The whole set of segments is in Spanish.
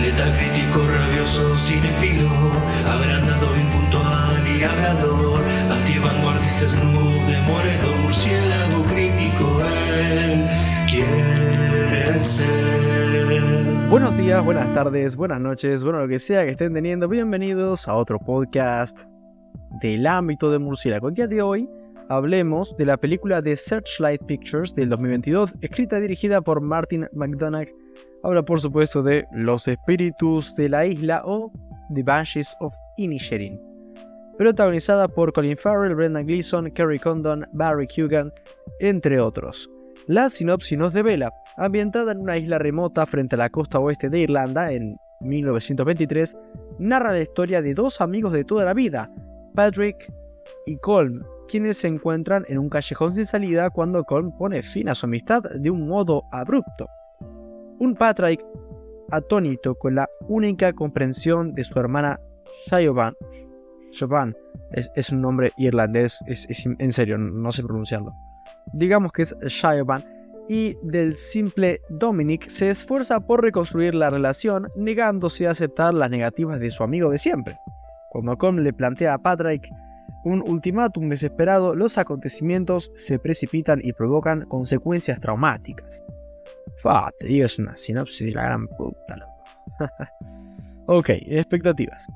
Letal crítico, rabioso, cinefilo, agrandado, impuntual y hablador, antivanguardista, snoop, demoledor, murciélago crítico, él quiere ser. Buenos días, buenas tardes, buenas noches, bueno, lo que sea que estén teniendo, bienvenidos a otro podcast del ámbito de murciélago. El día de hoy hablemos de la película de Searchlight Pictures del 2022, escrita y dirigida por Martin McDonagh. Habla por supuesto de Los Espíritus de la Isla o The Banshees of Inisherin. Protagonizada por Colin Farrell, Brendan Gleeson, Kerry Condon, Barry Kugan, entre otros. La sinopsis nos devela, ambientada en una isla remota frente a la costa oeste de Irlanda en 1923, narra la historia de dos amigos de toda la vida, Patrick y Colm, quienes se encuentran en un callejón sin salida cuando Colm pone fin a su amistad de un modo abrupto. Un Patrick atónito con la única comprensión de su hermana Siobhan. Siobhan es, un nombre irlandés, es, en serio, no sé pronunciarlo. Digamos que es Siobhan. Y del simple Dominic se esfuerza por reconstruir la relación, negándose a aceptar las negativas de su amigo de siempre. Cuando Colm le plantea a Patrick un ultimátum desesperado, los acontecimientos se precipitan y provocan consecuencias traumáticas. Fa, te digo, es una sinopsis de la gran puta. ok, expectativas.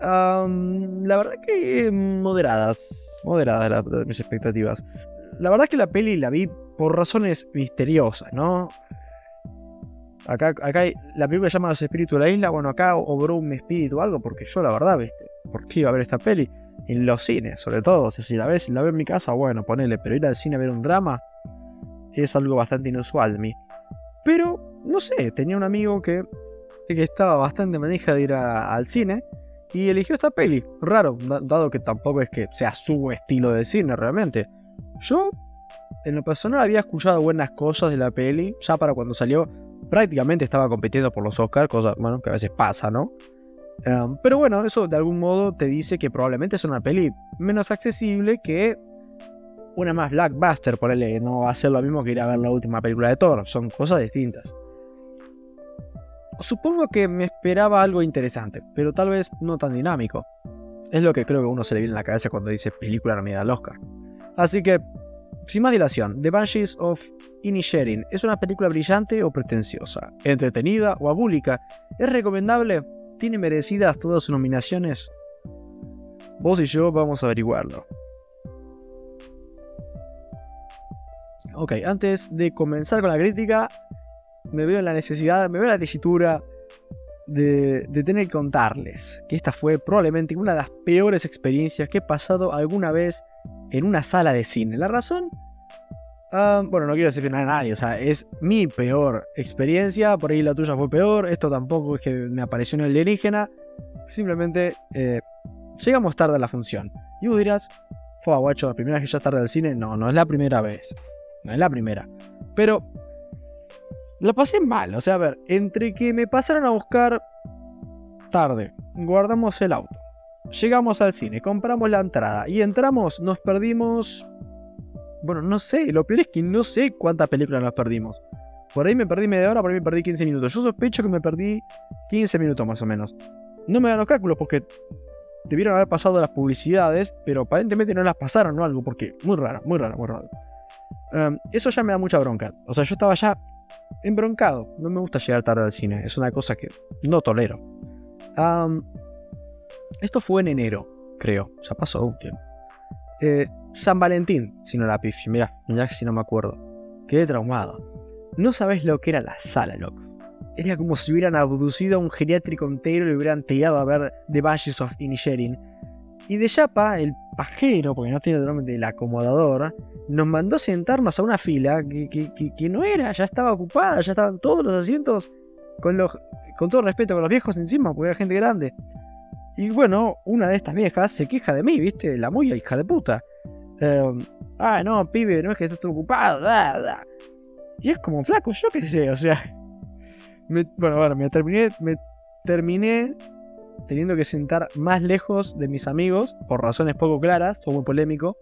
la verdad que moderadas. Moderadas mis expectativas. La verdad que la peli la vi por razones misteriosas, ¿no? Acá, acá la película se llama Los Espíritus de la Isla. Bueno, acá obró un espíritu o algo, porque yo la verdad, ¿viste? ¿Por qué iba a ver esta peli? en los cines, sobre todo. Si la ves, la veo en mi casa, bueno, ponele, pero ir al cine a ver un drama es algo bastante inusual de mí. Pero, no sé, tenía un amigo que, que estaba bastante manija de ir al cine y eligió esta peli. Raro, dado que tampoco es que sea su estilo de cine realmente. Yo, en lo personal, había escuchado buenas cosas de la peli, ya para cuando salió. Prácticamente estaba compitiendo por los Oscars, cosa, bueno, que a veces pasa, ¿no? Em, pero bueno, eso de algún modo te dice que probablemente es una peli menos accesible que una más blackbuster, ponele, no va a ser lo mismo que ir a ver la última película de Thor, son cosas distintas. Supongo que me esperaba algo interesante, pero tal vez no tan dinámico. Es lo que creo que uno se le viene en la cabeza cuando dice película nominada al Oscar. Así que, sin más dilación, The Banshees of Inisherin es una película brillante o pretenciosa, entretenida o abúlica. ¿Es recomendable? ¿Tiene merecidas todas sus nominaciones? Vos y yo vamos a averiguarlo. Ok, antes de comenzar con la crítica, me veo en la necesidad, me veo en la tesitura de, tener que contarles que esta fue probablemente una de las peores experiencias que he pasado alguna vez en una sala de cine. La razón Ah, bueno, no quiero nada a nadie, o sea, es mi peor experiencia, por ahí la tuya fue peor, esto tampoco es que me apareció en el alienígena, simplemente eh, llegamos tarde a la función. Y vos dirás, fue guacho, la primera vez que ya tarde al cine, no, no es la primera vez, no es la primera, pero la pasé mal, o sea, a ver, entre que me pasaron a buscar tarde, guardamos el auto, llegamos al cine, compramos la entrada y entramos, nos perdimos bueno, no sé, lo peor es que no sé cuántas películas nos perdimos. Por ahí me perdí media hora, por ahí me perdí 15 minutos. Yo sospecho que me perdí 15 minutos más o menos. No me dan los cálculos porque debieron haber pasado las publicidades, pero aparentemente no las pasaron o algo, porque muy raro, muy raro, muy raro. Em, eso ya me da mucha bronca. O sea, yo estaba ya embroncado. No me gusta llegar tarde al cine, es una cosa que no tolero. esto fue en enero, creo. Ya pasó un tiempo. Eh, San Valentín, si no la pifi, mira, mira si no me acuerdo. Quedé traumado. No sabes lo que era la sala, loco. Era como si hubieran abducido a un geriátrico entero y le hubieran tirado a ver The Banshees of Inisherin. Y de Yapa, el pajero, porque no tiene el nombre del acomodador, nos mandó a sentarnos a una fila que, que, no era, ya estaba ocupada, ya estaban todos los asientos con, los, con todo respeto con los viejos encima, porque era gente grande. Y bueno, una de estas viejas se queja de mí, ¿viste? La muy hija de puta. Em, ah, no, pibe, no es que estés ocupado. Y es como flaco, yo qué sé, o sea. bueno, bueno, me terminé, me terminé teniendo que sentar más lejos de mis amigos, por razones poco claras, todo muy polémico.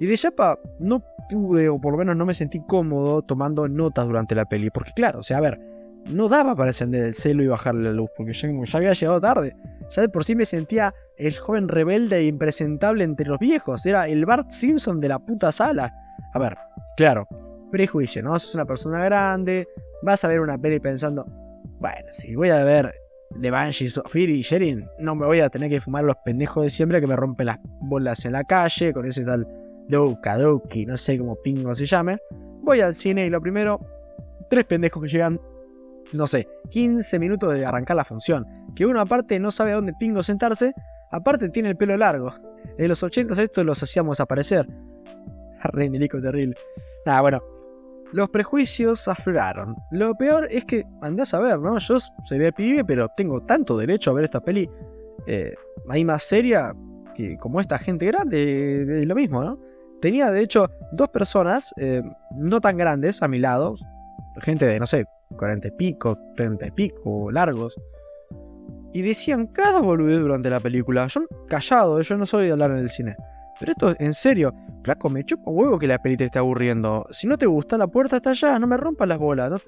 Y de Yapa no pude, o por lo menos no me sentí cómodo tomando notas durante la peli. Porque claro, o sea, a ver, no daba para encender el celo y bajarle la luz, porque ya, ya había llegado tarde. Ya de por sí me sentía el joven rebelde e impresentable entre los viejos. Era el Bart Simpson de la puta sala. A ver, claro, prejuicio, ¿no? Sos una persona grande, vas a ver una peli pensando, bueno, si voy a ver The Banshees of y Sherin, no me voy a tener que fumar los pendejos de siempre que me rompen las bolas en la calle con ese tal Douka Douki, no sé cómo pingo se llame. Voy al cine y lo primero, tres pendejos que llegan no sé, 15 minutos de arrancar la función. Que uno aparte no sabe a dónde pingo sentarse, aparte tiene el pelo largo. En los 80 estos los hacíamos aparecer. Re terrible. Nada, bueno. Los prejuicios afloraron. Lo peor es que, andás a ver, ¿no? Yo sería pibe, pero tengo tanto derecho a ver esta peli eh, ahí más seria que como esta gente grande, de, lo mismo, ¿no? Tenía de hecho dos personas eh, no tan grandes a mi lado, gente de, no sé, 40 y pico, 30 y pico, largos. Y decían cada boludez durante la película. Yo callado, yo no soy de hablar en el cine. Pero esto, en serio, flaco, me chupa huevo que la peli te esté aburriendo. Si no te gusta, la puerta está allá, no me rompas las bolas.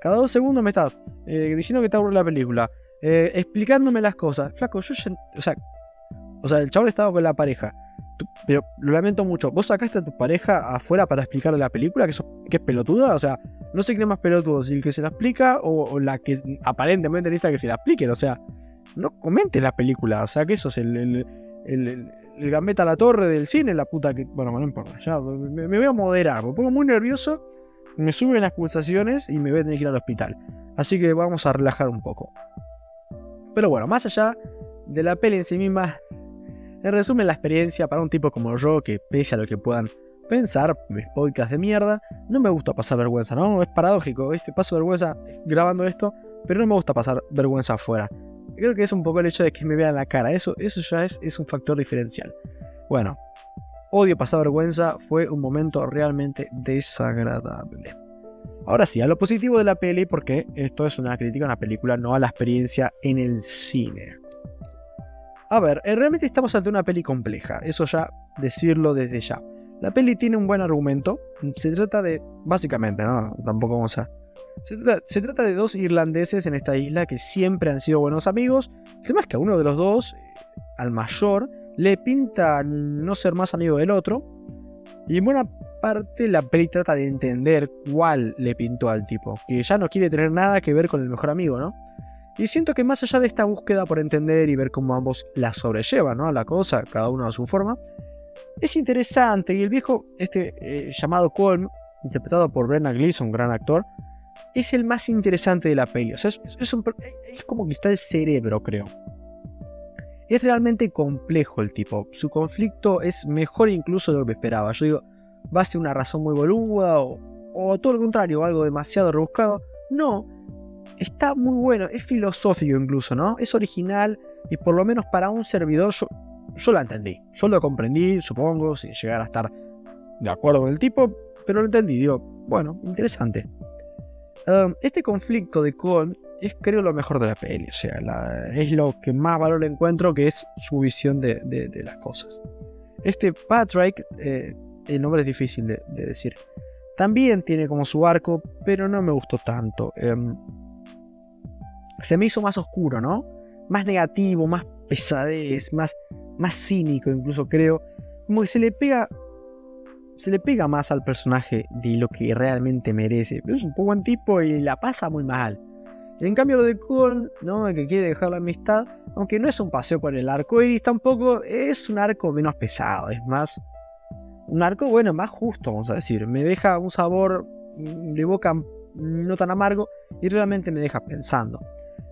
Cada dos segundos me estás eh, diciendo que te aburre la película. Eh, explicándome las cosas. Flaco, yo ya, O sea, o sea, el chaval estaba con la pareja. pero lo lamento mucho. ¿Vos sacaste a tu pareja afuera para explicarle la película? ¿Que, que es pelotuda? O sea, no sé quién es más pelotudo, si el que se la explica o, la que aparentemente necesita que se la expliquen. O sea, no comentes la película. O sea, que eso es el, gambeta a la torre del cine, la puta que. Bueno, no importa. Ya, me, voy a moderar. Me pongo muy nervioso, me suben las pulsaciones y me voy a tener que ir al hospital. Así que vamos a relajar un poco. Pero bueno, más allá de la peli en sí misma, en resumen, la experiencia para un tipo como yo, que pese a lo que puedan pensar, mis podcasts de mierda, no me gusta pasar vergüenza, ¿no? Es paradójico, ¿viste? Paso vergüenza grabando esto, pero no me gusta pasar vergüenza afuera. Creo que es un poco el hecho de que me vean la cara, eso, eso ya es, es un factor diferencial. Bueno, odio pasar vergüenza, fue un momento realmente desagradable. Ahora sí, a lo positivo de la peli, porque esto es una crítica a una película, no a la experiencia en el cine. A ver, eh, realmente estamos ante una peli compleja, eso ya decirlo desde ya. La peli tiene un buen argumento. Se trata de. Básicamente, ¿no? Tampoco vamos a. Se trata, de dos irlandeses en esta isla que siempre han sido buenos amigos. El tema es que a uno de los dos, al mayor, le pinta no ser más amigo del otro. Y en buena parte la peli trata de entender cuál le pintó al tipo. Que ya no quiere tener nada que ver con el mejor amigo, ¿no? Y siento que más allá de esta búsqueda por entender y ver cómo ambos la sobrellevan, ¿no? La cosa, cada uno a su forma, es interesante y el viejo, este eh, llamado Colm, interpretado por Brendan Gleeson, gran actor, es el más interesante de la peli. Es, como que está el cerebro, creo. Es realmente complejo el tipo. Su conflicto es mejor incluso de lo que esperaba. Yo digo, va a ser una razón muy boluda o, o todo lo contrario, algo demasiado rebuscado. No, está muy bueno, es filosófico incluso, ¿no? Es original y por lo menos para un servidor yo, yo la entendí. Yo lo comprendí, supongo, sin llegar a estar de acuerdo con el tipo, pero lo entendí. Digo, bueno, interesante. Um, este conflicto de Cole es creo lo mejor de la peli, o sea, es lo que más valor encuentro, que es su visión de, las cosas. Este Patrick, eh, el nombre es difícil de, decir, también tiene como su arco, pero no me gustó tanto. Em, se me hizo más oscuro, ¿no? Más negativo, más pesadez, más más cínico incluso creo, como que se le pega se le pega más al personaje de lo que realmente merece. Pero es un poco buen tipo y la pasa muy mal. en cambio lo de Cole, ¿no? El que quiere dejar la amistad, aunque no es un paseo por el arco iris tampoco, es un arco menos pesado, es más un arco, bueno, más justo, vamos a decir. Me deja un sabor de boca no tan amargo y realmente me deja pensando.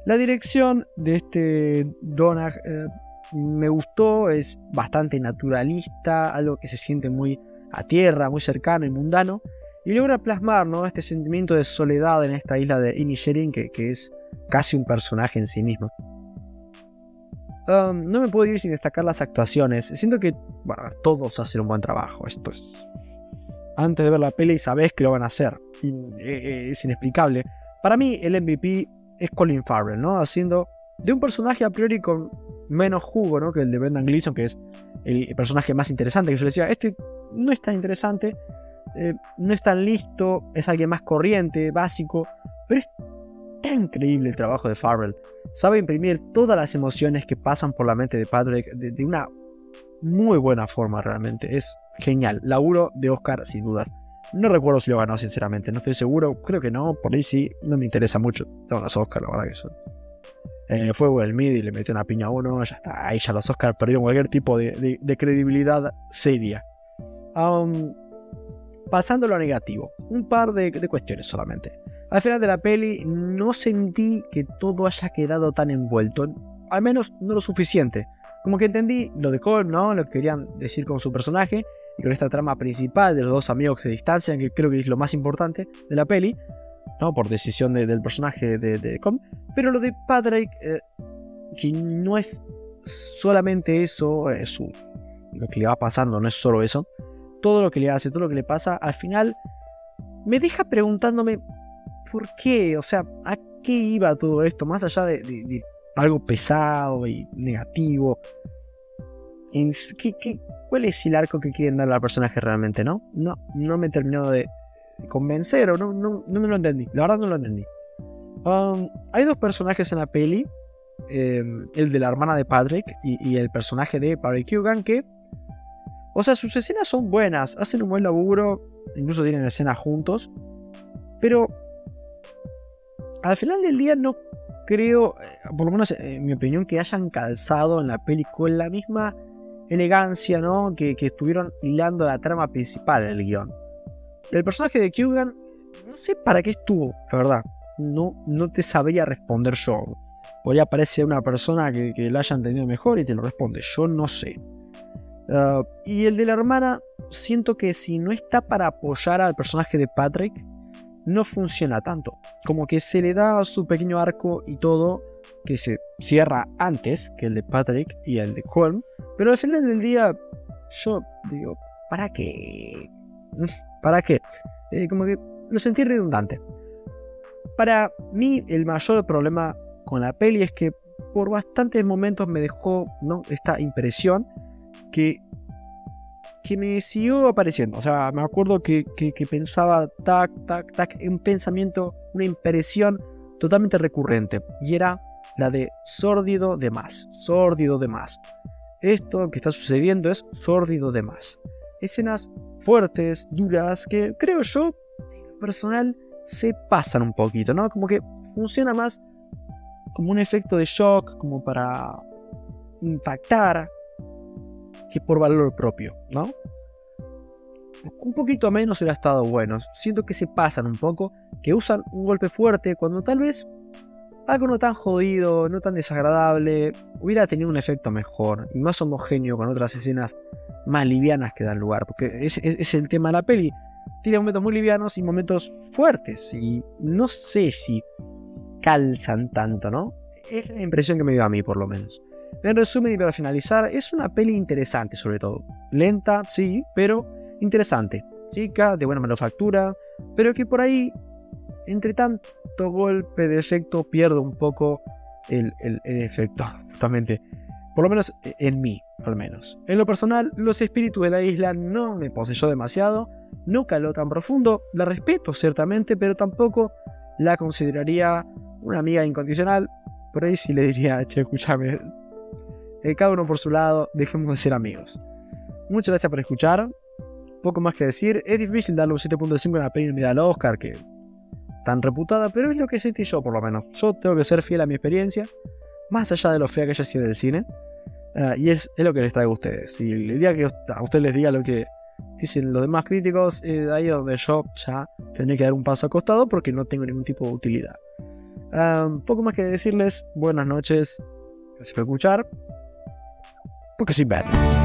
La dirección de este Donag eh, me gustó, es bastante naturalista, algo que se siente muy a tierra, muy cercano y mundano, y logra plasmar ¿no? este sentimiento de soledad en esta isla de Inisherin, que, que es casi un personaje en sí mismo. No me puedo ir sin destacar las actuaciones. Siento que, bueno, todos hacen un buen trabajo. Esto es. Antes de ver la peli sabes que lo van a hacer. Eh, eh, es inexplicable. Para mí, el MVP es Colin Farrell, ¿no? Haciendo de un personaje a priori con menos jugo ¿no? que el de Brendan Gleeson, que es el personaje más interesante. Que yo le decía, este no es tan interesante, eh, no es tan listo, es alguien más corriente, básico, pero es tan increíble el trabajo de Farrell. Sabe imprimir todas las emociones que pasan por la mente de Patrick de, una muy buena forma realmente. Es genial. Laburo de Oscar sin dudas. No recuerdo si lo ganó sinceramente, no estoy seguro. Creo que no, por ahí sí. No me interesa mucho. Tengo los Oscar, la verdad que son. Eh, fue Will Mid y le metió una piña a uno. Ya está. Ahí ya los Oscar perdieron cualquier tipo de, credibilidad seria. Pasando a lo negativo. Un par de cuestiones solamente. Al final de la peli no sentí que todo haya quedado tan envuelto, al menos no lo suficiente. Como que entendí lo de Cole, ¿no? Lo que querían decir con su personaje y con esta trama principal de los dos amigos que se distancian, que creo que es lo más importante de la peli, ¿no? Por decisión del personaje de, de Pero lo de Patrick, eh, que no es solamente eso, es lo que le va pasando, no es solo eso. Todo lo que le hace, todo lo que le pasa, al final me deja preguntándome ¿por qué? O sea, ¿a qué iba todo esto? Más allá de, algo pesado y negativo. ¿Qué, cuál es el arco que quieren darle al personaje realmente, no? No, no me terminó de convencer o no, no, no me lo entendí. La verdad no lo entendí. Um, hay dos personajes en la peli. Em, el de la hermana de Patrick y, el personaje de Patrick Hugan que... O sea, sus escenas son buenas, hacen un buen laburo, incluso tienen escenas juntos. Pero al final del día no creo, eh, por lo menos en mi opinión, que hayan calzado en la película la misma elegancia, ¿no? Que, estuvieron hilando la trama principal del guion. El personaje de Kugan, no sé para qué estuvo, la verdad. No, no te sabría responder yo. Podría parecer una persona que, la haya entendido mejor y te lo responde. Yo no sé. Ah, y el de la hermana, siento que si no está para apoyar al personaje de Patrick, no funciona tanto. Como que se le da su pequeño arco y todo que se cierra antes que el de Patrick y el de Colm. Pero al final del día, yo digo, ¿para qué? ¿Para qué? Eh, como que lo sentí redundante. Para mí, el mayor problema con la peli es que por bastantes momentos me dejó ¿no? esta impresión que que me siguió apareciendo. O sea, me acuerdo que, pensaba, tac, tac, tac, un pensamiento, una impresión totalmente recurrente. Y era la de sórdido de más, sórdido de más. Esto que está sucediendo es sórdido de más. Escenas fuertes, duras, que creo yo, personal, se pasan un poquito, ¿no? Como que funciona más como un efecto de shock, como para impactar, que por valor propio, ¿no? Un poquito menos hubiera estado bueno. Siento que se pasan un poco, que usan un golpe fuerte cuando tal vez algo no tan jodido, no tan desagradable, hubiera tenido un efecto mejor y más homogéneo con otras escenas más livianas que dan lugar. Porque es, el tema de la peli. Tiene momentos muy livianos y momentos fuertes. Y no sé si calzan tanto, ¿no? Es la impresión que me dio a mí, por lo menos. En resumen y para finalizar, es una peli interesante sobre todo. Lenta, sí, pero interesante. Chica, de buena manufactura, pero que por ahí, entre tanto golpe de efecto, pierdo un poco el, efecto, justamente. Por lo menos en mí, al menos. En lo personal, los espíritus de la isla no me poseyó demasiado, no caló tan profundo, la respeto ciertamente, pero tampoco la consideraría una amiga incondicional. Por ahí sí le diría, che, escúchame, eh, cada uno por su lado, dejemos de ser amigos. Muchas gracias por escuchar. Poco más que decir. Es difícil darle un 7.5 en la peli de Oscar, que tan reputada, pero es lo que sentí yo por lo menos. Yo tengo que ser fiel a mi experiencia, más allá de lo fea que haya sido del cine. Ah, y es, lo que les traigo a ustedes. Y el día que a ustedes les diga lo que dicen los demás críticos, es ahí donde yo ya tendré que dar un paso acostado porque no tengo ningún tipo de utilidad. Ah, poco más que decirles, buenas noches, gracias por escuchar. Porque soy bad.